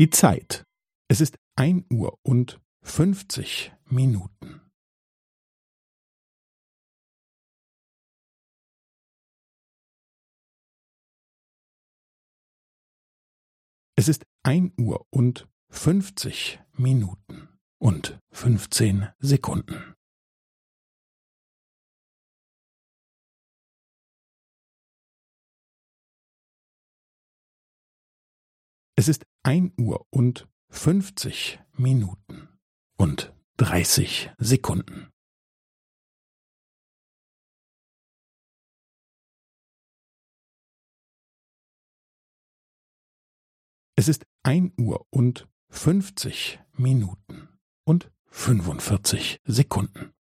Die Zeit. Es ist ein Uhr und fünfzig Minuten. Es ist ein Uhr und fünfzig Minuten und fünfzehn Sekunden. Es ist ein Uhr und fünfzig Minuten und dreißig Sekunden. Es ist ein Uhr und fünfzig Minuten und fünfundvierzig Sekunden.